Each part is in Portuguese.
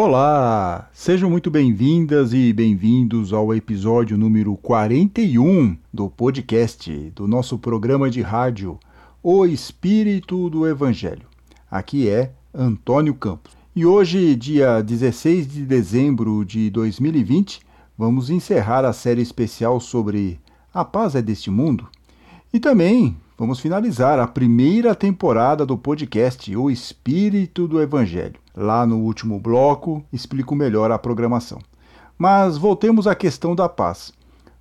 Olá! Sejam muito bem-vindas e bem-vindos ao episódio número 41 do podcast do nosso programa de rádio O Espírito do Evangelho. Aqui é Antônio Campos. E hoje, dia 16 de dezembro de 2020, vamos encerrar a série especial sobre A Paz é deste Mundo. E também vamos finalizar a primeira temporada do podcast O Espírito do Evangelho. Lá no último bloco, explico melhor a programação. Mas voltemos à questão da paz.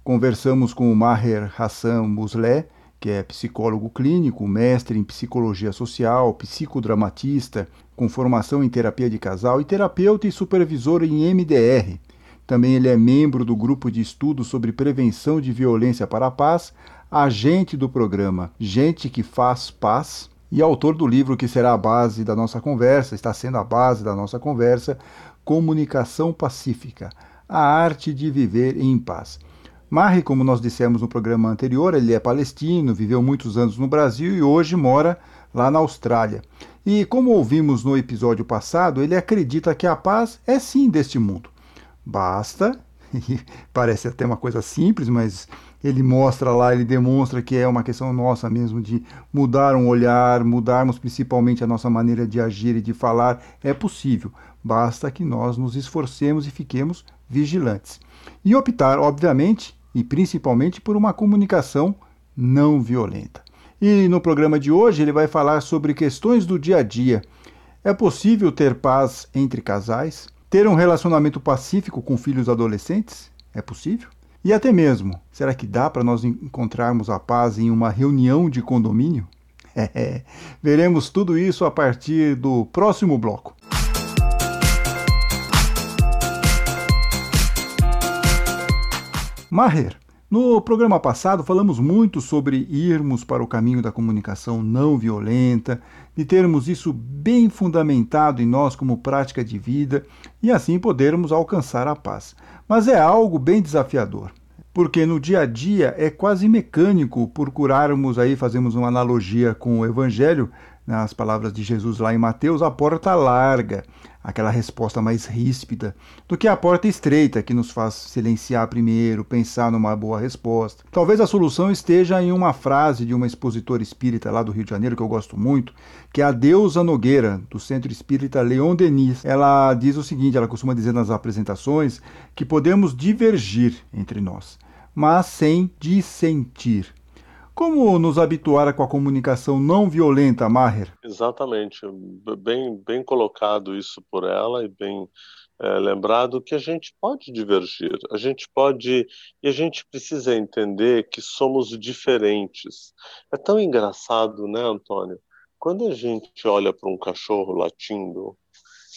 Conversamos com o Maher Hassan Musleh, que é psicólogo clínico, mestre em psicologia social, psicodramatista, com formação em terapia de casal e terapeuta e supervisor em MDR. Também ele é membro do grupo de estudos sobre prevenção de violência para a paz, agente do programa Gente que Faz Paz e autor do livro que será a base da nossa conversa, está sendo a base da nossa conversa, Comunicação Pacífica, a arte de viver em paz. Marre, como nós dissemos no programa anterior, ele é palestino, viveu muitos anos no Brasil e hoje mora lá na Austrália. E como ouvimos no episódio passado, ele acredita que a paz é sim deste mundo. Basta, parece até uma coisa simples, mas ele mostra lá, ele demonstra que é uma questão nossa mesmo de mudar um olhar, mudarmos principalmente a nossa maneira de agir e de falar. É possível, basta que nós nos esforcemos e fiquemos vigilantes. E optar, obviamente, e principalmente por uma comunicação não violenta. E no programa de hoje ele vai falar sobre questões do dia a dia. É possível ter paz entre casais? Ter um relacionamento pacífico com filhos adolescentes? É possível? E até mesmo, será que dá para nós encontrarmos a paz em uma reunião de condomínio? É, veremos tudo isso a partir do próximo bloco. Maher, no programa passado falamos muito sobre irmos para o caminho da comunicação não violenta, de termos isso bem fundamentado em nós como prática de vida e assim podermos alcançar a paz. Mas é algo bem desafiador porque no dia a dia é quase mecânico procurarmos aí, fazemos uma analogia com o Evangelho, nas palavras de Jesus lá em Mateus, a porta larga, aquela resposta mais ríspida, do que a porta estreita, que nos faz silenciar primeiro, pensar numa boa resposta. Talvez a solução esteja em uma frase de uma expositora espírita lá do Rio de Janeiro, que eu gosto muito, que é a Deusa Nogueira, do Centro Espírita Leon Denis. Ela diz o seguinte: ela costuma dizer nas apresentações que podemos divergir entre nós mas sem dissentir. Como nos habituar com a comunicação não violenta, Maher? Exatamente, bem, bem colocado isso por ela e bem é, lembrado que a gente pode divergir, a gente pode e a gente precisa entender que somos diferentes. É tão engraçado, né, Antônio? Quando a gente olha para um cachorro latindo,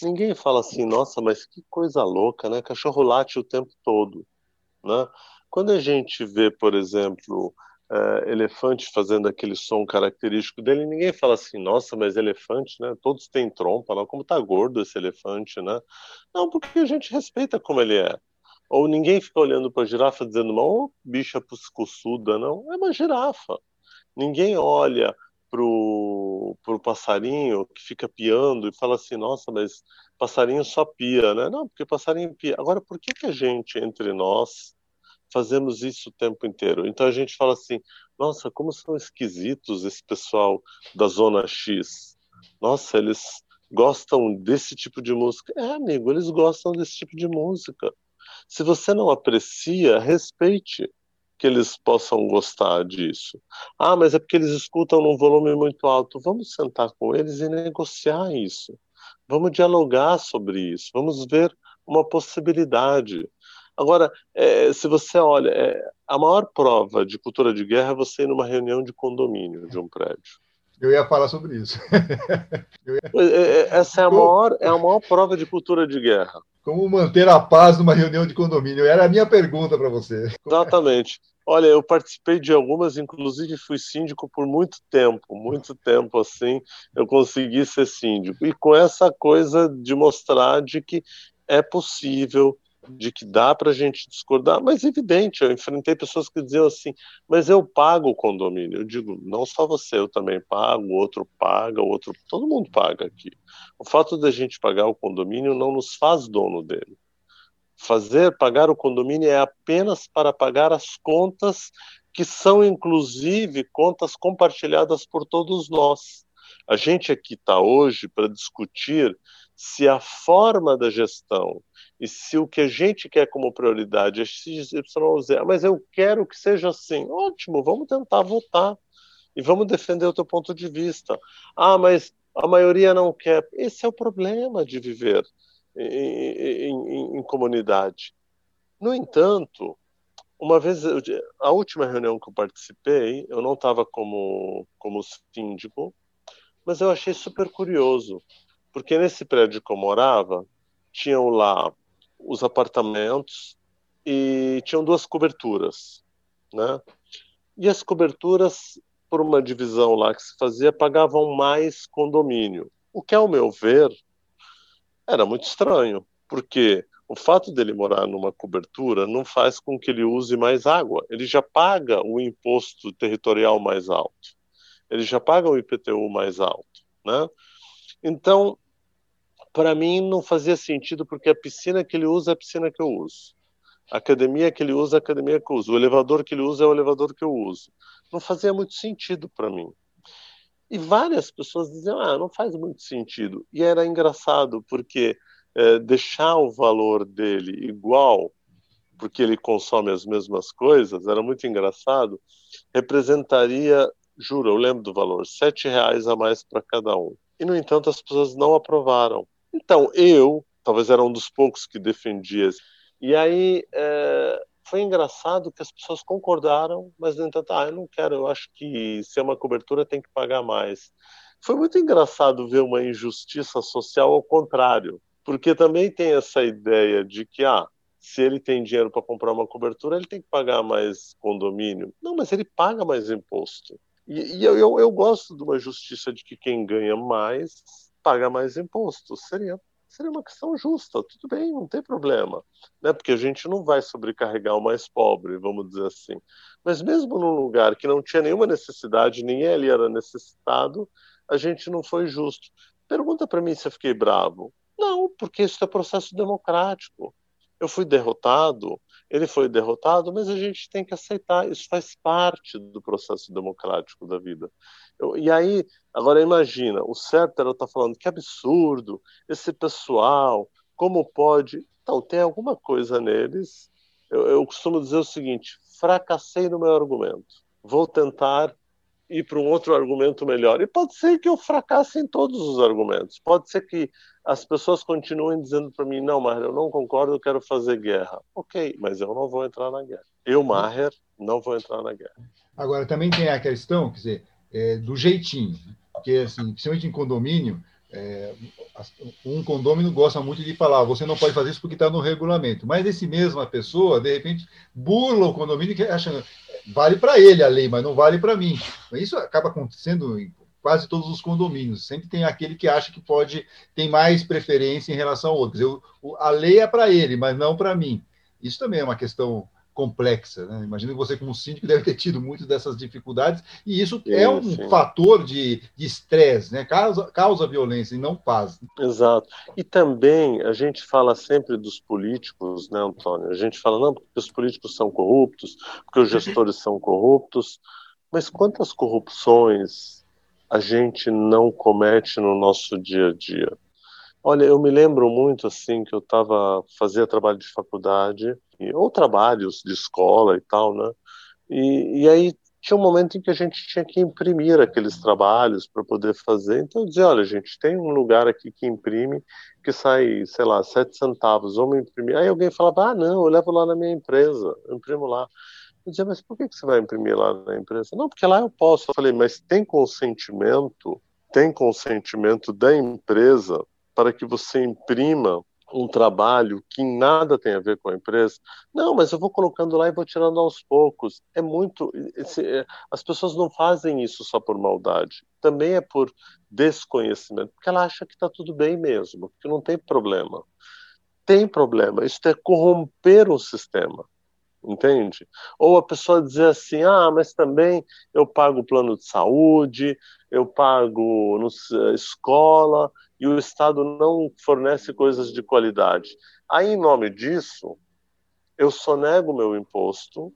ninguém fala assim, nossa, mas que coisa louca, né? Cachorro late o tempo todo, né? Quando a gente vê, por exemplo, uh, elefante fazendo aquele som característico dele, ninguém fala assim, nossa, mas elefante, né? Todos têm trompa, não? como tá gordo esse elefante, né? Não, porque a gente respeita como ele é. Ou ninguém fica olhando para a girafa dizendo, oh, bicha puscuçuda, não. É uma girafa. Ninguém olha pro, pro passarinho que fica piando e fala assim, nossa, mas passarinho só pia, né? Não, porque passarinho pia. Agora, por que, que a gente, entre nós, fazemos isso o tempo inteiro. Então a gente fala assim: nossa, como são esquisitos esse pessoal da Zona X. Nossa, eles gostam desse tipo de música. É, amigo, eles gostam desse tipo de música. Se você não aprecia, respeite que eles possam gostar disso. Ah, mas é porque eles escutam num volume muito alto. Vamos sentar com eles e negociar isso. Vamos dialogar sobre isso. Vamos ver uma possibilidade. Agora, é, se você olha, é, a maior prova de cultura de guerra é você ir numa reunião de condomínio de um prédio. Eu ia falar sobre isso. ia... É, é, essa é a, maior, é a maior prova de cultura de guerra. Como manter a paz numa reunião de condomínio? Era a minha pergunta para você. Exatamente. Olha, eu participei de algumas, inclusive fui síndico por muito tempo, muito tempo assim, eu consegui ser síndico. E com essa coisa de mostrar de que é possível de que dá para a gente discordar, mas é evidente, eu enfrentei pessoas que diziam assim, mas eu pago o condomínio. Eu digo, não só você, eu também pago, o outro paga, o outro, todo mundo paga aqui. O fato da gente pagar o condomínio não nos faz dono dele. Fazer pagar o condomínio é apenas para pagar as contas que são inclusive contas compartilhadas por todos nós. A gente aqui está hoje para discutir se a forma da gestão e se o que a gente quer como prioridade é XYZ, mas eu quero que seja assim, ótimo, vamos tentar votar e vamos defender o teu ponto de vista. Ah, mas a maioria não quer. Esse é o problema de viver em, em, em comunidade. No entanto, uma vez, a última reunião que eu participei, eu não estava como, como síndico, mas eu achei super curioso, porque nesse prédio que eu morava, tinham lá os apartamentos e tinham duas coberturas, né? E as coberturas, por uma divisão lá que se fazia, pagavam mais condomínio. O que, ao meu ver, era muito estranho, porque o fato dele morar numa cobertura não faz com que ele use mais água. Ele já paga o imposto territorial mais alto. Ele já paga o IPTU mais alto, né? Então, para mim não fazia sentido porque a piscina que ele usa é a piscina que eu uso. A academia que ele usa é a academia que eu uso. O elevador que ele usa é o elevador que eu uso. Não fazia muito sentido para mim. E várias pessoas diziam, ah, não faz muito sentido. E era engraçado, porque é, deixar o valor dele igual, porque ele consome as mesmas coisas, era muito engraçado, representaria, juro, eu lembro do valor, sete reais a mais para cada um. E, no entanto, as pessoas não aprovaram. Então, eu, talvez era um dos poucos que defendia. E aí é, foi engraçado que as pessoas concordaram, mas no entanto, ah, eu não quero, eu acho que se é uma cobertura tem que pagar mais. Foi muito engraçado ver uma injustiça social ao contrário, porque também tem essa ideia de que, ah, se ele tem dinheiro para comprar uma cobertura, ele tem que pagar mais condomínio. Não, mas ele paga mais imposto. E, e eu, eu, eu gosto de uma justiça de que quem ganha mais paga mais impostos. Seria, seria uma questão justa, tudo bem, não tem problema. Né? Porque a gente não vai sobrecarregar o mais pobre, vamos dizer assim. Mas mesmo num lugar que não tinha nenhuma necessidade, ninguém ali era necessitado, a gente não foi justo. Pergunta para mim se eu fiquei bravo. Não, porque isso é processo democrático. Eu fui derrotado, ele foi derrotado, mas a gente tem que aceitar, isso faz parte do processo democrático da vida. Eu, e aí, agora imagina, o certo era estar falando que absurdo, esse pessoal, como pode. Então, tem alguma coisa neles. Eu, eu costumo dizer o seguinte: fracassei no meu argumento. Vou tentar ir para um outro argumento melhor. E pode ser que eu fracasse em todos os argumentos. Pode ser que as pessoas continuem dizendo para mim: não, Maher, eu não concordo, eu quero fazer guerra. Ok, mas eu não vou entrar na guerra. Eu, Maher, não vou entrar na guerra. Agora, também tem a questão, quer dizer, é, do jeitinho. Né? Porque, assim, principalmente em condomínio, é, um condomínio gosta muito de falar, você não pode fazer isso porque está no regulamento. Mas esse mesma pessoa, de repente, burla o condomínio que acha vale para ele a lei, mas não vale para mim. Isso acaba acontecendo em quase todos os condomínios. Sempre tem aquele que acha que pode tem mais preferência em relação ao outro. Dizer, a lei é para ele, mas não para mim. Isso também é uma questão complexa. Né? Imagino que você, como síndico, deve ter tido muitas dessas dificuldades, e isso sim, é um sim. fator de estresse, né? causa, causa violência e não paz. Exato. E também a gente fala sempre dos políticos, né, Antônio? A gente fala, não, porque os políticos são corruptos, porque os gestores são corruptos, mas quantas corrupções a gente não comete no nosso dia a dia? Olha, eu me lembro muito assim que eu estava fazia trabalho de faculdade ou trabalhos de escola e tal, né? E, e aí tinha um momento em que a gente tinha que imprimir aqueles trabalhos para poder fazer. Então eu dizia, olha, gente, tem um lugar aqui que imprime que sai, sei lá, sete centavos, vamos imprimir. Aí alguém falava, ah, não, eu levo lá na minha empresa, eu imprimo lá. Eu dizia, mas por que você vai imprimir lá na empresa? Não, porque lá eu posso. Eu falei, mas tem consentimento, tem consentimento da empresa para que você imprima um trabalho que nada tem a ver com a empresa. Não, mas eu vou colocando lá e vou tirando aos poucos. É muito. É, as pessoas não fazem isso só por maldade. Também é por desconhecimento, porque ela acha que está tudo bem mesmo, que não tem problema. tem problema. Isso é corromper um sistema entende? Ou a pessoa dizer assim, ah, mas também eu pago plano de saúde, eu pago no, escola e o Estado não fornece coisas de qualidade. Aí, em nome disso, eu sonego meu imposto,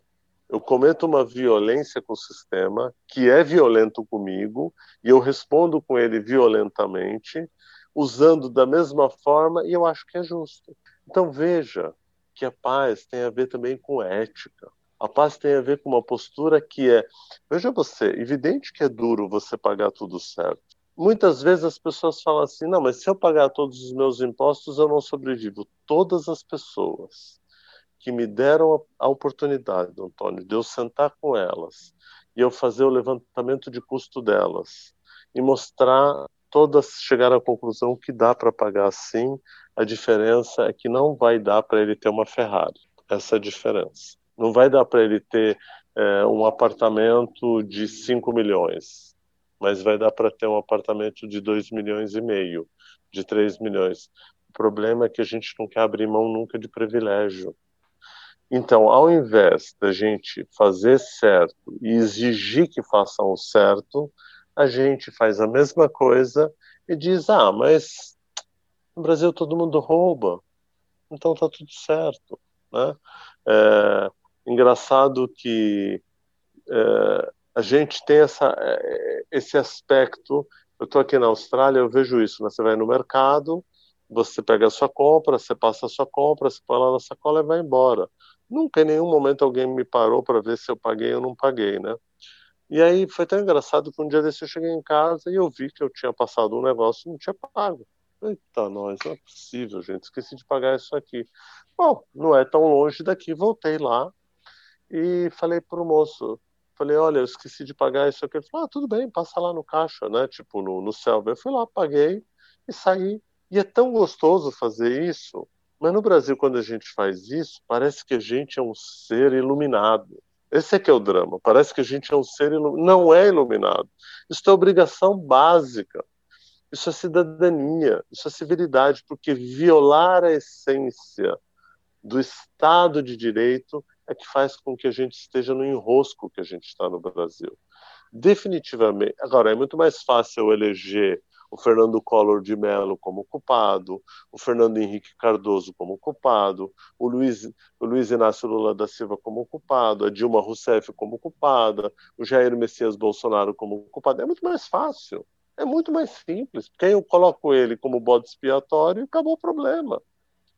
eu cometo uma violência com o sistema, que é violento comigo, e eu respondo com ele violentamente, usando da mesma forma, e eu acho que é justo. Então, veja, que a paz tem a ver também com ética. A paz tem a ver com uma postura que é, veja você, evidente que é duro você pagar tudo certo. Muitas vezes as pessoas falam assim: não, mas se eu pagar todos os meus impostos, eu não sobrevivo. Todas as pessoas que me deram a oportunidade, Antônio, de eu sentar com elas e eu fazer o levantamento de custo delas e mostrar todas chegar à conclusão que dá para pagar sim a diferença é que não vai dar para ele ter uma Ferrari. Essa é a diferença. Não vai dar para ele ter é, um apartamento de 5 milhões, mas vai dar para ter um apartamento de 2 milhões e meio, de 3 milhões. O problema é que a gente não quer abrir mão nunca de privilégio. Então, ao invés da gente fazer certo e exigir que façam o certo, a gente faz a mesma coisa e diz: ah, mas no Brasil todo mundo rouba, então tá tudo certo, né? É, engraçado que é, a gente tem essa, é, esse aspecto. Eu estou aqui na Austrália, eu vejo isso. Né? Você vai no mercado, você pega a sua compra, você passa a sua compra, você põe lá na sacola e vai embora. Nunca em nenhum momento alguém me parou para ver se eu paguei ou não paguei, né? E aí foi tão engraçado que um dia desse eu cheguei em casa e eu vi que eu tinha passado um negócio e não tinha pago. Eita, nós, não é possível, gente. Esqueci de pagar isso aqui. Bom, não é tão longe daqui. Voltei lá e falei pro moço, falei, olha, eu esqueci de pagar isso aqui. Ele falou, ah, tudo bem, passa lá no caixa, né? Tipo, no, no Selva. Eu fui lá, paguei e saí. E é tão gostoso fazer isso. Mas no Brasil, quando a gente faz isso, parece que a gente é um ser iluminado. Esse é que é o drama. Parece que a gente é um ser iluminado. Não é iluminado. Isso é obrigação básica. Isso é cidadania, isso é civilidade, porque violar a essência do Estado de Direito é que faz com que a gente esteja no enrosco que a gente está no Brasil. Definitivamente. Agora, é muito mais fácil eleger o Fernando Collor de Mello como culpado, o Fernando Henrique Cardoso como culpado, o Luiz, o Luiz Inácio Lula da Silva como culpado, a Dilma Rousseff como culpada, o Jair Messias Bolsonaro como culpado. É muito mais fácil. É muito mais simples, porque eu coloco ele como bode expiatório e acabou o problema.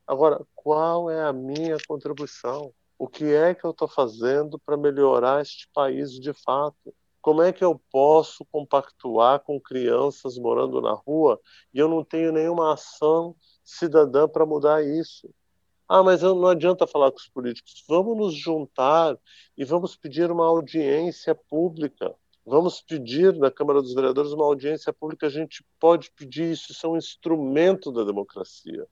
Agora, qual é a minha contribuição? O que é que eu estou fazendo para melhorar este país de fato? Como é que eu posso compactuar com crianças morando na rua e eu não tenho nenhuma ação cidadã para mudar isso? Ah, mas não adianta falar com os políticos. Vamos nos juntar e vamos pedir uma audiência pública Vamos pedir na Câmara dos Vereadores uma audiência pública, a gente pode pedir isso, isso é um instrumento da democracia.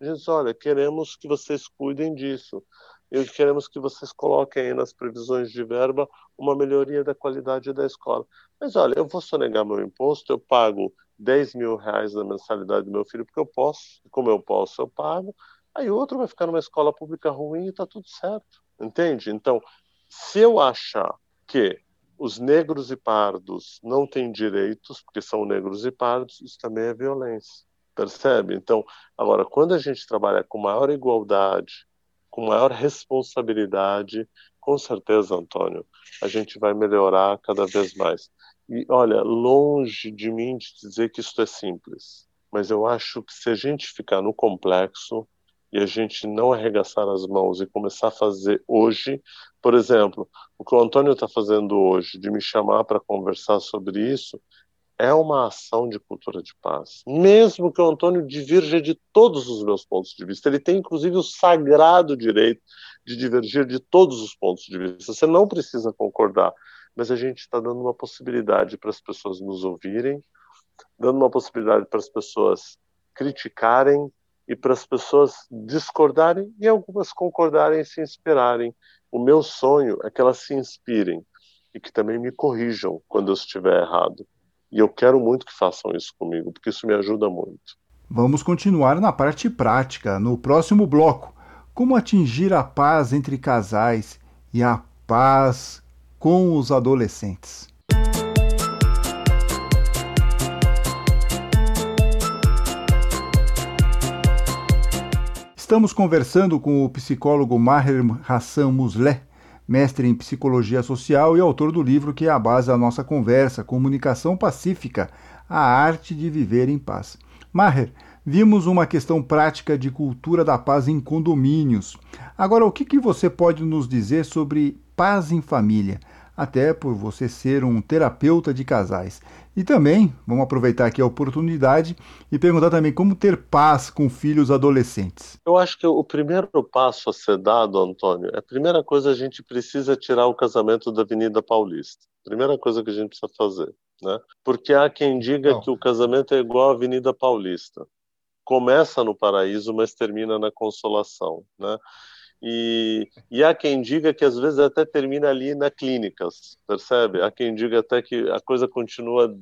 A gente diz, olha, queremos que vocês cuidem disso, e queremos que vocês coloquem aí nas previsões de verba uma melhoria da qualidade da escola. Mas olha, eu vou sonegar meu imposto, eu pago 10 mil reais na mensalidade do meu filho, porque eu posso, como eu posso, eu pago, aí outro vai ficar numa escola pública ruim e está tudo certo, entende? Então, se eu achar que os negros e pardos não têm direitos, porque são negros e pardos, isso também é violência. Percebe? Então, agora, quando a gente trabalha com maior igualdade, com maior responsabilidade, com certeza, Antônio, a gente vai melhorar cada vez mais. E olha, longe de mim de dizer que isso é simples, mas eu acho que se a gente ficar no complexo, e a gente não arregaçar as mãos e começar a fazer hoje, por exemplo, o que o Antônio está fazendo hoje, de me chamar para conversar sobre isso, é uma ação de cultura de paz. Mesmo que o Antônio divirja de todos os meus pontos de vista, ele tem inclusive o sagrado direito de divergir de todos os pontos de vista. Você não precisa concordar, mas a gente está dando uma possibilidade para as pessoas nos ouvirem, dando uma possibilidade para as pessoas criticarem, e para as pessoas discordarem e algumas concordarem e se inspirarem. O meu sonho é que elas se inspirem e que também me corrijam quando eu estiver errado. E eu quero muito que façam isso comigo, porque isso me ajuda muito. Vamos continuar na parte prática, no próximo bloco. Como atingir a paz entre casais e a paz com os adolescentes. Estamos conversando com o psicólogo Maher Hassan Musleh, mestre em psicologia social e autor do livro que é a base da nossa conversa, Comunicação Pacífica, a arte de viver em paz. Maher, vimos uma questão prática de cultura da paz em condomínios. Agora, o que, que você pode nos dizer sobre paz em família? Até por você ser um terapeuta de casais. E também, vamos aproveitar aqui a oportunidade e perguntar também como ter paz com filhos adolescentes. Eu acho que o primeiro passo a ser dado, Antônio, é a primeira coisa a gente precisa tirar o casamento da Avenida Paulista. Primeira coisa que a gente precisa fazer. Né? Porque há quem diga Não. que o casamento é igual à Avenida Paulista. Começa no paraíso, mas termina na consolação. Né? E, e há quem diga que às vezes até termina ali na clínicas, percebe? Há quem diga até que a coisa continua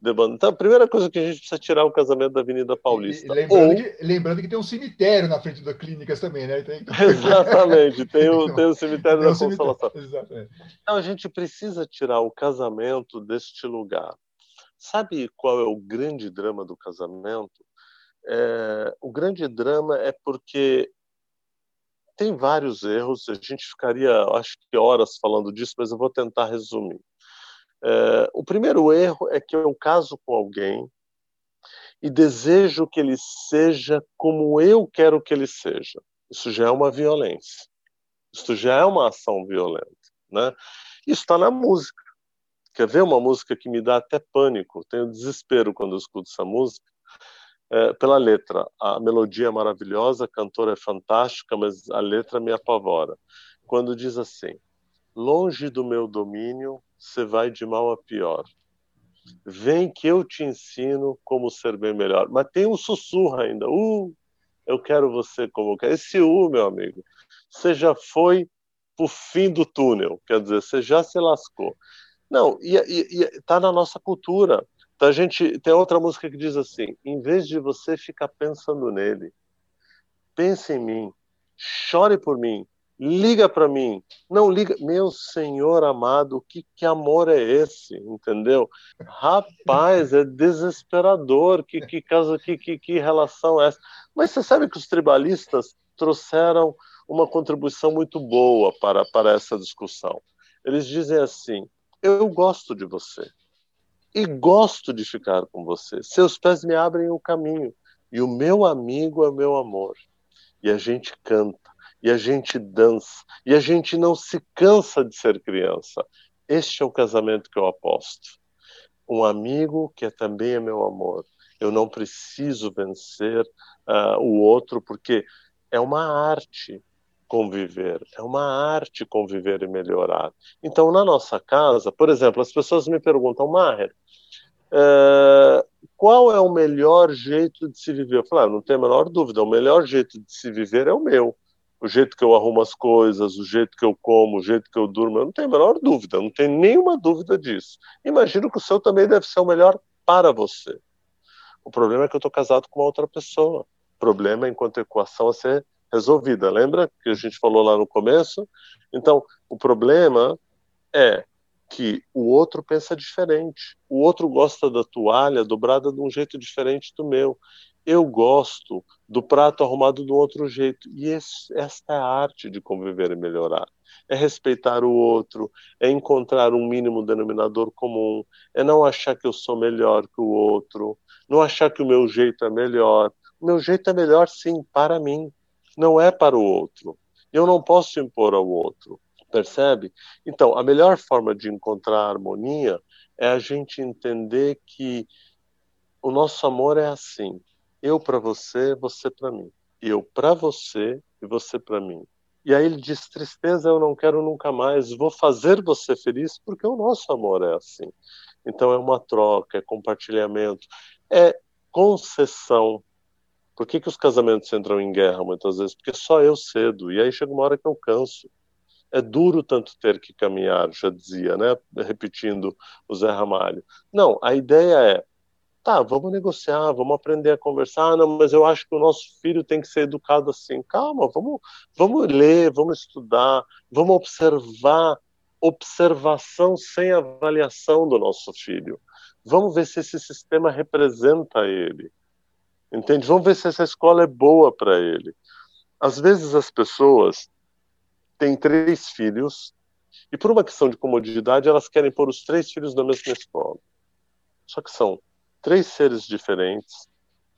debandando. Então, a primeira coisa que a gente precisa tirar o casamento da Avenida Paulista. E, lembrando, Ou... que, lembrando, que, tem um cemitério na frente das clínicas também, né? Tem... Exatamente, tem o, tem o cemitério tem da Consolação. Exatamente. Então, a gente precisa tirar o casamento deste lugar. Sabe qual é o grande drama do casamento? É, o grande drama é porque tem vários erros, a gente ficaria, acho que horas falando disso, mas eu vou tentar resumir. É, o primeiro erro é que eu caso com alguém e desejo que ele seja como eu quero que ele seja. Isso já é uma violência. Isso já é uma ação violenta, né? Isso está na música. Quer ver uma música que me dá até pânico? Tenho desespero quando eu escuto essa música é, pela letra. A melodia é maravilhosa, a cantora é fantástica, mas a letra me apavora. Quando diz assim: Longe do meu domínio, você vai de mal a pior. Vem que eu te ensino como ser bem melhor. Mas tem um sussurro ainda. Uh, eu quero você como quer. Esse U, meu amigo, você já foi pro fim do túnel. Quer dizer, você já se lascou. Não, e, e, e tá na nossa cultura. Então a gente tem outra música que diz assim: em vez de você ficar pensando nele, pense em mim, chore por mim, liga para mim, não liga, meu Senhor amado, que que amor é esse, entendeu? Rapaz, é desesperador, que que casa, que que, que relação é essa? Mas você sabe que os tribalistas trouxeram uma contribuição muito boa para para essa discussão. Eles dizem assim: eu gosto de você e gosto de ficar com você. Seus pés me abrem o caminho e o meu amigo é meu amor. E a gente canta, e a gente dança, e a gente não se cansa de ser criança. Este é o casamento que eu aposto. Um amigo que é também é meu amor. Eu não preciso vencer uh, o outro porque é uma arte conviver, é uma arte conviver e melhorar. Então, na nossa casa, por exemplo, as pessoas me perguntam, Maher, é, qual é o melhor jeito de se viver? Eu falo, ah, não tenho a menor dúvida, o melhor jeito de se viver é o meu. O jeito que eu arrumo as coisas, o jeito que eu como, o jeito que eu durmo, eu não tenho a menor dúvida, não tenho nenhuma dúvida disso. Imagino que o seu também deve ser o melhor para você. O problema é que eu estou casado com uma outra pessoa. O problema é enquanto equação a ser resolvida. Lembra que a gente falou lá no começo? Então, o problema é que o outro pensa diferente. O outro gosta da toalha dobrada de um jeito diferente do meu. Eu gosto do prato arrumado de um outro jeito. E esse, esta é a arte de conviver e melhorar. É respeitar o outro, é encontrar um mínimo denominador comum, é não achar que eu sou melhor que o outro, não achar que o meu jeito é melhor. O meu jeito é melhor, sim, para mim não é para o outro. Eu não posso impor ao outro, percebe? Então, a melhor forma de encontrar harmonia é a gente entender que o nosso amor é assim: eu para você, você para mim. Eu para você e você para mim. E aí ele diz: tristeza eu não quero nunca mais, vou fazer você feliz porque o nosso amor é assim. Então é uma troca, é compartilhamento, é concessão, por que, que os casamentos entram em guerra muitas vezes? Porque só eu cedo, e aí chega uma hora que eu canso. É duro tanto ter que caminhar, já dizia, né? Repetindo o Zé Ramalho. Não, a ideia é Tá, vamos negociar, vamos aprender a conversar. Não, mas eu acho que o nosso filho tem que ser educado assim. Calma, vamos, vamos ler, vamos estudar, vamos observar. Observação sem avaliação do nosso filho. Vamos ver se esse sistema representa ele. Entende? Vamos ver se essa escola é boa para ele. Às vezes as pessoas têm três filhos e por uma questão de comodidade elas querem pôr os três filhos na mesma escola. Só que são três seres diferentes,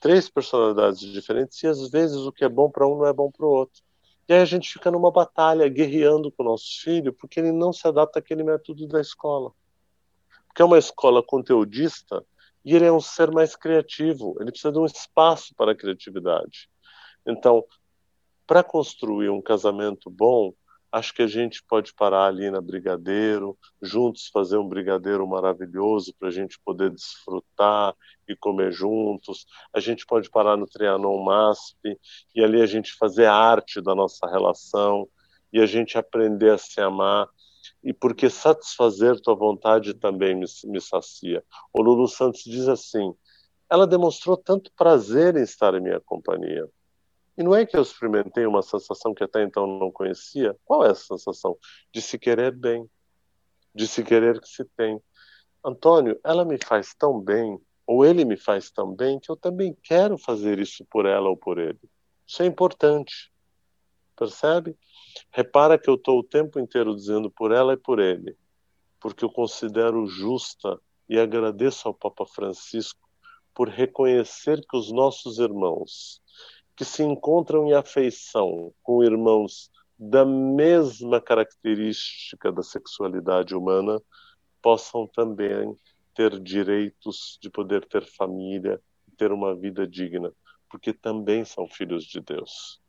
três personalidades diferentes, e às vezes o que é bom para um não é bom para o outro. E aí a gente fica numa batalha, guerreando com o nosso filho, porque ele não se adapta àquele método da escola. Porque é uma escola conteudista e ele é um ser mais criativo, ele precisa de um espaço para a criatividade. Então, para construir um casamento bom, Acho que a gente pode parar ali na Brigadeiro, juntos fazer um brigadeiro maravilhoso para a gente poder desfrutar e comer juntos. A gente pode parar no Trianon MASP e ali a gente fazer arte da nossa relação e a gente aprender a se amar. E porque satisfazer tua vontade também me, me sacia. O Lulu Santos diz assim: ela demonstrou tanto prazer em estar em minha companhia e não é que eu experimentei uma sensação que até então não conhecia. Qual é a sensação? De se querer bem, de se querer que se tem. Antônio, ela me faz tão bem, ou ele me faz tão bem, que eu também quero fazer isso por ela ou por ele. Isso é importante. Percebe? Repara que eu estou o tempo inteiro dizendo por ela e por ele, porque eu considero justa e agradeço ao Papa Francisco por reconhecer que os nossos irmãos que se encontram em afeição com irmãos da mesma característica da sexualidade humana possam também ter direitos de poder ter família, ter uma vida digna, porque também são filhos de Deus.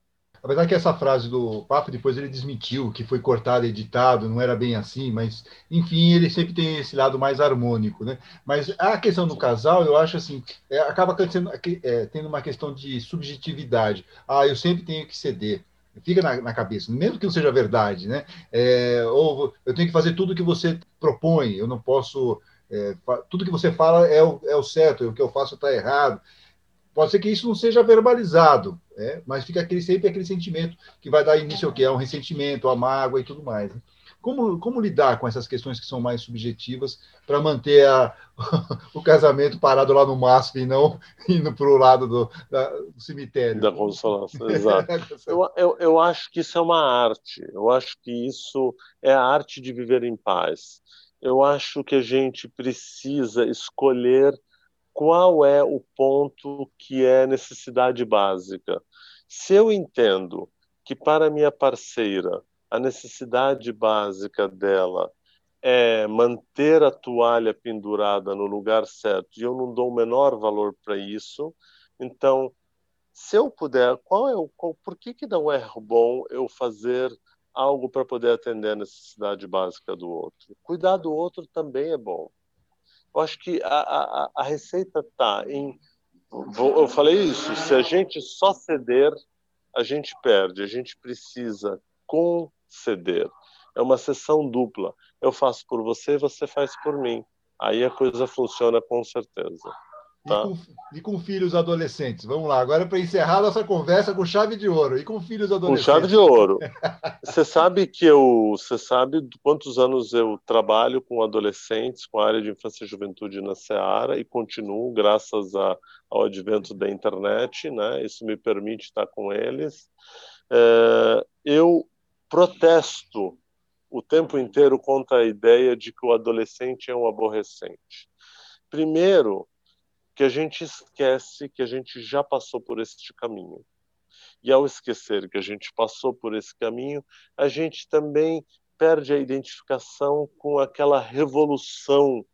Apesar que essa frase do Papa depois ele desmentiu, que foi cortado, editado, não era bem assim, mas enfim, ele sempre tem esse lado mais harmônico, né? Mas a questão do casal, eu acho assim, é, acaba sendo, é, tendo uma questão de subjetividade. Ah, eu sempre tenho que ceder. Fica na, na cabeça, mesmo que não seja verdade, né? É, ou eu tenho que fazer tudo que você propõe, eu não posso. É, tudo que você fala é o, é o certo, o que eu faço está errado. Pode ser que isso não seja verbalizado, né? mas fica aquele, sempre aquele sentimento que vai dar início ao que? A um ressentimento, a mágoa e tudo mais. Né? Como, como lidar com essas questões que são mais subjetivas para manter a, o casamento parado lá no MASP e não indo para o lado do, da, do, cemitério? Da consolação, exato. eu, eu, eu acho que isso é uma arte. Eu acho que isso é a arte de viver em paz. Eu acho que a gente precisa escolher qual é o ponto que é necessidade básica. Se eu entendo que para minha parceira a necessidade básica dela é manter a toalha pendurada no lugar certo e eu não dou o menor valor para isso, então se eu puder, qual é o qual, por que que não é bom eu fazer algo para poder atender a necessidade básica do outro? Cuidar do outro também é bom. Eu acho que a, a, a receita está em. Eu falei isso: se a gente só ceder, a gente perde. A gente precisa conceder. É uma sessão dupla. Eu faço por você, você faz por mim. Aí a coisa funciona com certeza. Tá? E, com, e, com, filhos adolescentes. Vamos lá, agora para encerrar nossa conversa com chave de ouro. E com filhos adolescentes. Com chave de ouro. Você sabe que eu. Você sabe quantos anos eu trabalho com adolescentes, com a área de infância e juventude na Seara e continuo, graças a, ao advento da internet, né? Isso me permite estar com eles. É, eu protesto o tempo inteiro contra a ideia de que o adolescente é um aborrecente. Primeiro, que a gente esquece que a gente já passou por este caminho. E ao esquecer que a gente passou por esse caminho, a gente também perde a identificação com aquela revolução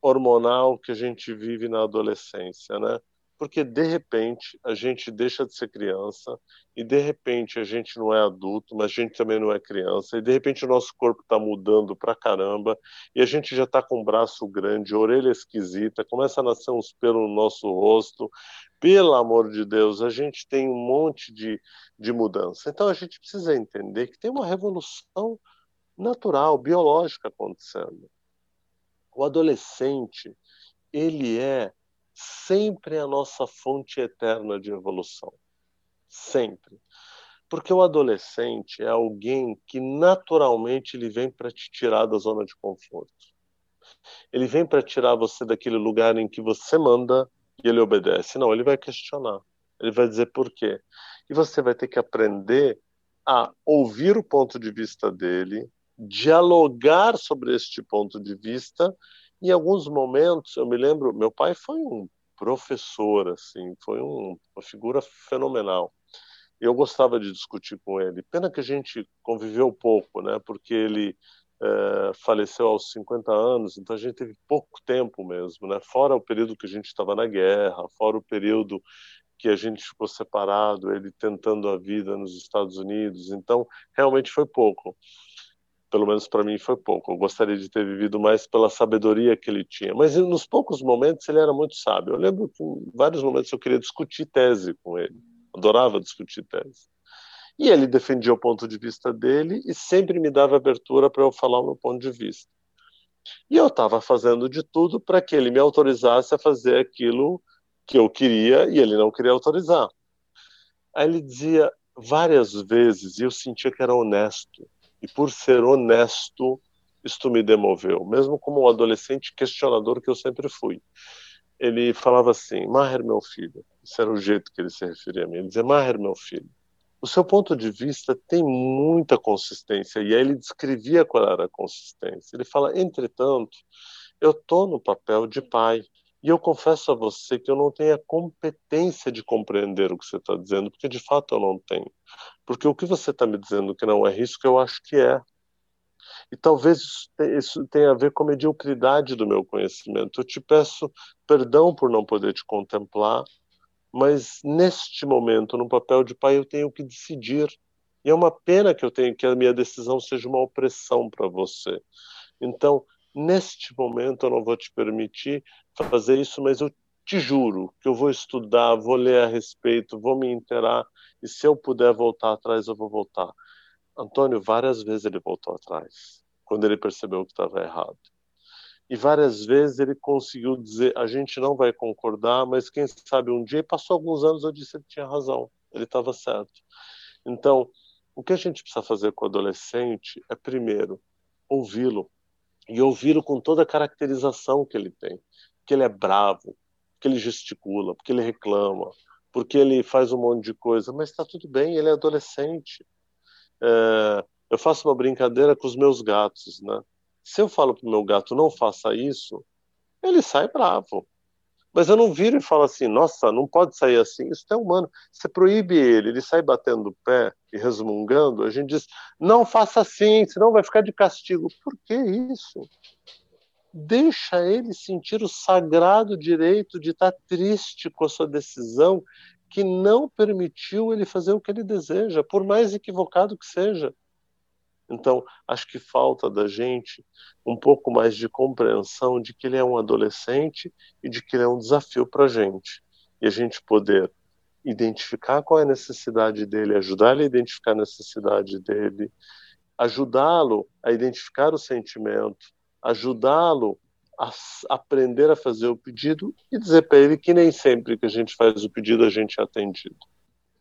hormonal que a gente vive na adolescência, né? Porque de repente a gente deixa de ser criança e de repente a gente não é adulto, mas a gente também não é criança e de repente o nosso corpo está mudando pra caramba e a gente já está com o braço grande, orelha esquisita, começa a nascer uns pelos no nosso rosto. Pelo amor de Deus, a gente tem um monte de, de mudança. Então a gente precisa entender que tem uma revolução natural, biológica acontecendo. O adolescente, ele é sempre é a nossa fonte eterna de evolução. Sempre. Porque o adolescente é alguém que naturalmente ele vem para te tirar da zona de conforto. Ele vem para tirar você daquele lugar em que você manda e ele obedece. Não, ele vai questionar. Ele vai dizer por quê. E você vai ter que aprender a ouvir o ponto de vista dele, dialogar sobre este ponto de vista. Em alguns momentos, eu me lembro, meu pai foi um professor, assim, foi um, uma figura fenomenal. Eu gostava de discutir com ele. Pena que a gente conviveu pouco, né? Porque ele é, faleceu aos 50 anos, então a gente teve pouco tempo mesmo, né? Fora o período que a gente estava na guerra, fora o período que a gente ficou separado, ele tentando a vida nos Estados Unidos, então realmente foi pouco. Pelo menos para mim foi pouco. Eu gostaria de ter vivido mais pela sabedoria que ele tinha. Mas nos poucos momentos ele era muito sábio. Eu lembro que em vários momentos eu queria discutir tese com ele. Adorava discutir tese. E ele defendia o ponto de vista dele e sempre me dava abertura para eu falar o meu ponto de vista. E eu estava fazendo de tudo para que ele me autorizasse a fazer aquilo que eu queria e ele não queria autorizar. Aí ele dizia várias vezes, e eu sentia que era honesto, e por ser honesto, isto me demoveu, mesmo como um adolescente questionador que eu sempre fui. Ele falava assim: Maher, meu filho, esse era o jeito que ele se referia a mim. Ele dizia: Maher, meu filho, o seu ponto de vista tem muita consistência. E aí ele descrevia qual era a consistência. Ele fala: entretanto, eu estou no papel de pai. E eu confesso a você que eu não tenho a competência de compreender o que você está dizendo, porque de fato eu não tenho. Porque o que você está me dizendo que não é risco, eu acho que é. E talvez isso tenha a ver com a mediocridade do meu conhecimento. Eu te peço perdão por não poder te contemplar, mas neste momento, no papel de pai, eu tenho que decidir. E é uma pena que eu tenha que a minha decisão seja uma opressão para você. Então, neste momento eu não vou te permitir fazer isso, mas eu te juro que eu vou estudar, vou ler a respeito, vou me inteirar e se eu puder voltar atrás, eu vou voltar. Antônio, várias vezes ele voltou atrás, quando ele percebeu que estava errado. E várias vezes ele conseguiu dizer: a gente não vai concordar, mas quem sabe um dia, e passou alguns anos, eu disse: ele tinha razão, ele estava certo. Então, o que a gente precisa fazer com o adolescente é, primeiro, ouvi-lo, e ouvi-lo com toda a caracterização que ele tem que ele é bravo, que ele gesticula, porque ele reclama, porque ele faz um monte de coisa, mas está tudo bem, ele é adolescente. É, eu faço uma brincadeira com os meus gatos, né? Se eu falo para o meu gato não faça isso, ele sai bravo. Mas eu não viro e falo assim, nossa, não pode sair assim, isso é humano. Você proíbe ele, ele sai batendo o pé e resmungando, a gente diz, não faça assim, senão vai ficar de castigo. Por que isso? Deixa ele sentir o sagrado direito de estar triste com a sua decisão que não permitiu ele fazer o que ele deseja, por mais equivocado que seja. Então, acho que falta da gente um pouco mais de compreensão de que ele é um adolescente e de que ele é um desafio para a gente. E a gente poder identificar qual é a necessidade dele, ajudar ele a identificar a necessidade dele, ajudá-lo a identificar o sentimento, ajudá-lo a aprender a fazer o pedido e dizer para ele que nem sempre que a gente faz o pedido a gente é atendido.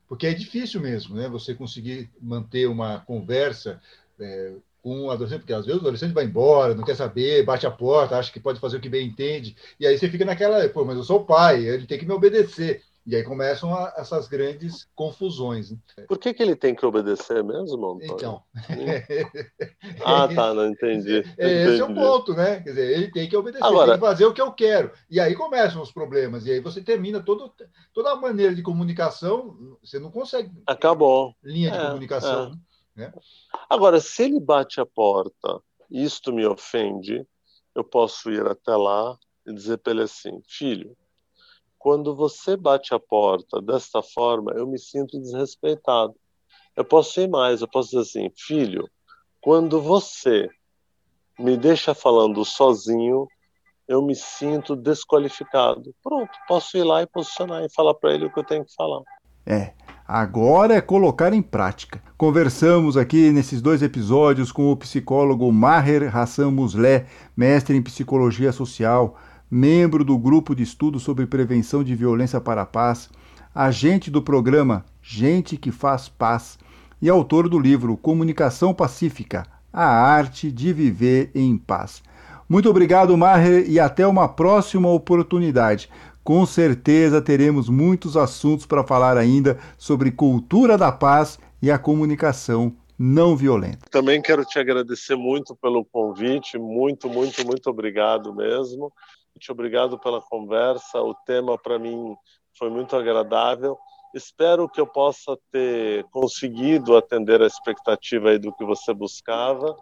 Porque é difícil mesmo, né? Você conseguir manter uma conversa é, com um adolescente, porque às vezes o adolescente vai embora, não quer saber, bate a porta, acha que pode fazer o que bem entende, e aí você fica naquela, pô, mas eu sou o pai, ele tem que me obedecer. E aí começam a, essas grandes confusões. Né? Por que, que ele tem que obedecer mesmo, Antônio? Então. ah, tá, não entendi. Esse é o ponto, né? Quer dizer, ele tem que obedecer, Agora... tem que fazer o que eu quero. E aí começam os problemas. E aí você termina todo, toda a maneira de comunicação, você não consegue. Acabou. Linha de é, comunicação. É. Né? Agora, se ele bate a porta isto me ofende, eu posso ir até lá e dizer para ele assim: filho quando você bate a porta desta forma, eu me sinto desrespeitado. Eu posso ir mais, eu posso dizer assim, filho, quando você me deixa falando sozinho, eu me sinto desqualificado. Pronto, posso ir lá e posicionar e falar para ele o que eu tenho que falar. É, agora é colocar em prática. Conversamos aqui nesses dois episódios com o psicólogo Maher Hassan Muslé, mestre em psicologia social membro do grupo de estudo sobre prevenção de violência para a paz, agente do programa Gente que Faz Paz e autor do livro Comunicação Pacífica A Arte de Viver em Paz. Muito obrigado, Maher, e até uma próxima oportunidade. Com certeza teremos muitos assuntos para falar ainda sobre cultura da paz e a comunicação não violenta. Também quero te agradecer muito pelo convite, muito, muito, muito obrigado mesmo. Muito obrigado pela conversa. O tema para mim foi muito agradável. Espero que eu possa ter conseguido atender a expectativa do que você buscava.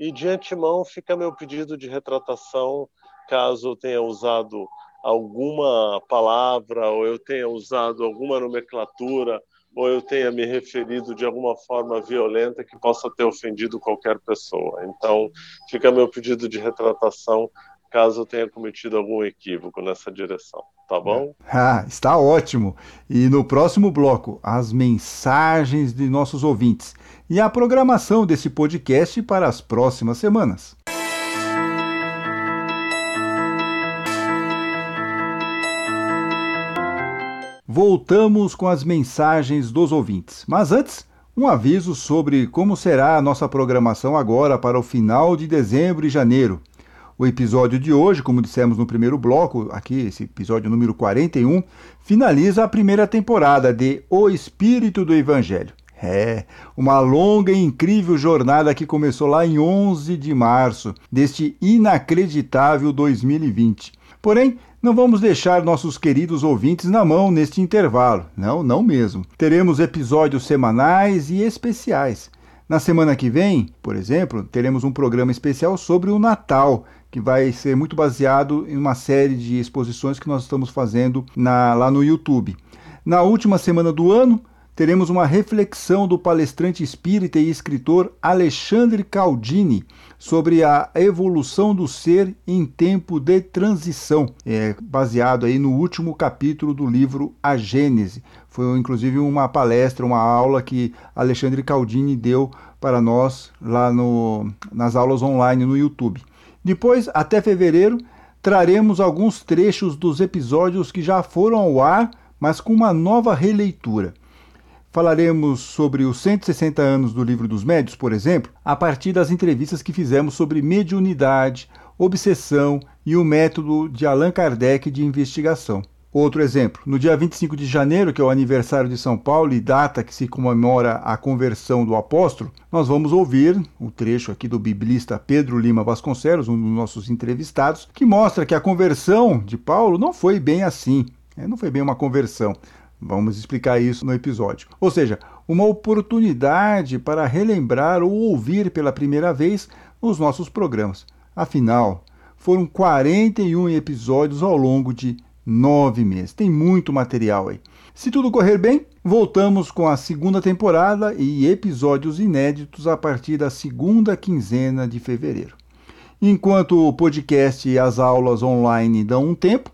E de antemão fica meu pedido de retratação caso eu tenha usado alguma palavra ou eu tenha usado alguma nomenclatura ou eu tenha me referido de alguma forma violenta que possa ter ofendido qualquer pessoa. Então, fica meu pedido de retratação caso eu tenha cometido algum equívoco nessa direção, tá bom? Ah, está ótimo. E no próximo bloco, as mensagens de nossos ouvintes e a programação desse podcast para as próximas semanas. Voltamos com as mensagens dos ouvintes. Mas antes, um aviso sobre como será a nossa programação agora para o final de dezembro e janeiro. O episódio de hoje, como dissemos no primeiro bloco, aqui, esse episódio número 41, finaliza a primeira temporada de O Espírito do Evangelho. É, uma longa e incrível jornada que começou lá em 11 de março deste inacreditável 2020. Porém, não vamos deixar nossos queridos ouvintes na mão neste intervalo. Não, não mesmo. Teremos episódios semanais e especiais. Na semana que vem, por exemplo, teremos um programa especial sobre o Natal, que vai ser muito baseado em uma série de exposições que nós estamos fazendo na, lá no YouTube. Na última semana do ano, teremos uma reflexão do palestrante espírita e escritor Alexandre Caldini sobre a evolução do ser em tempo de transição, é, baseado aí no último capítulo do livro A Gênese. Foi inclusive uma palestra, uma aula que Alexandre Caldini deu para nós lá no, nas aulas online no YouTube. Depois, até fevereiro, traremos alguns trechos dos episódios que já foram ao ar, mas com uma nova releitura. Falaremos sobre os 160 anos do Livro dos Médios, por exemplo, a partir das entrevistas que fizemos sobre mediunidade, obsessão e o método de Allan Kardec de investigação. Outro exemplo, no dia 25 de janeiro, que é o aniversário de São Paulo e data que se comemora a conversão do apóstolo, nós vamos ouvir o um trecho aqui do biblista Pedro Lima Vasconcelos, um dos nossos entrevistados, que mostra que a conversão de Paulo não foi bem assim, né? não foi bem uma conversão. Vamos explicar isso no episódio. Ou seja, uma oportunidade para relembrar ou ouvir pela primeira vez os nossos programas. Afinal, foram 41 episódios ao longo de nove meses. Tem muito material aí. Se tudo correr bem, voltamos com a segunda temporada e episódios inéditos a partir da segunda quinzena de fevereiro. Enquanto o podcast e as aulas online dão um tempo,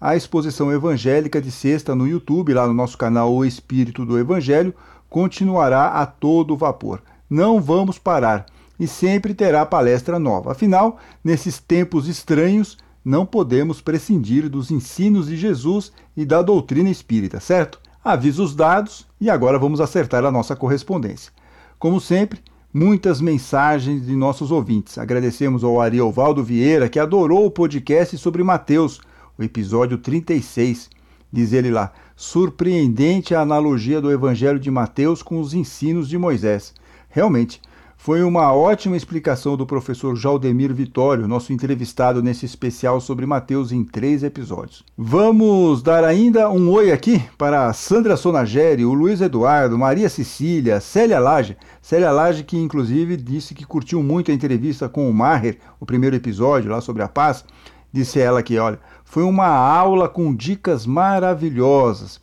a exposição evangélica de sexta no YouTube, lá no nosso canal O Espírito do Evangelho, continuará a todo vapor. Não vamos parar e sempre terá palestra nova. Afinal, nesses tempos estranhos, não podemos prescindir dos ensinos de Jesus e da doutrina espírita, certo? Avisos dados e agora vamos acertar a nossa correspondência. Como sempre, muitas mensagens de nossos ouvintes. Agradecemos ao Ariovaldo Vieira, que adorou o podcast sobre Mateus, o episódio 36. Diz ele lá: surpreendente a analogia do Evangelho de Mateus com os ensinos de Moisés. Realmente, foi uma ótima explicação do professor Jaldemir Vitório, nosso entrevistado nesse especial sobre Mateus em três episódios. Vamos dar ainda um oi aqui para Sandra Sonageri, o Luiz Eduardo, Maria Cecília, Célia Lage. Célia Lage, que inclusive disse que curtiu muito a entrevista com o Maher, o primeiro episódio lá sobre a paz. Disse ela que, olha, foi uma aula com dicas maravilhosas.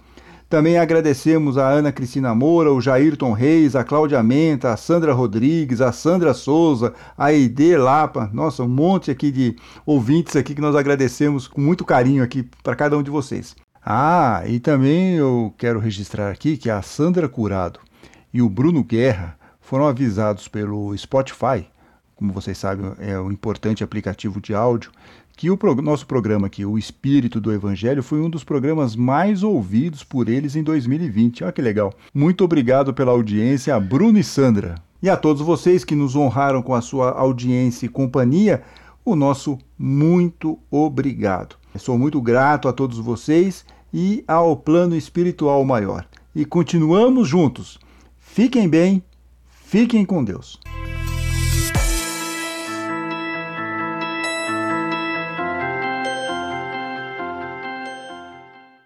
Também agradecemos a Ana Cristina Moura, o Jairton Reis, a Cláudia Menta, a Sandra Rodrigues, a Sandra Souza, a Ide Lapa. Nossa, um monte aqui de ouvintes aqui que nós agradecemos com muito carinho aqui para cada um de vocês. Ah, e também eu quero registrar aqui que a Sandra Curado e o Bruno Guerra foram avisados pelo Spotify, como vocês sabem, é um importante aplicativo de áudio, que o nosso programa aqui, O Espírito do Evangelho, foi um dos programas mais ouvidos por eles em 2020. Olha que legal. Muito obrigado pela audiência a Bruno e Sandra. E a todos vocês que nos honraram com a sua audiência e companhia, o nosso muito obrigado. Eu sou muito grato a todos vocês e ao plano espiritual maior. E continuamos juntos. Fiquem bem, fiquem com Deus.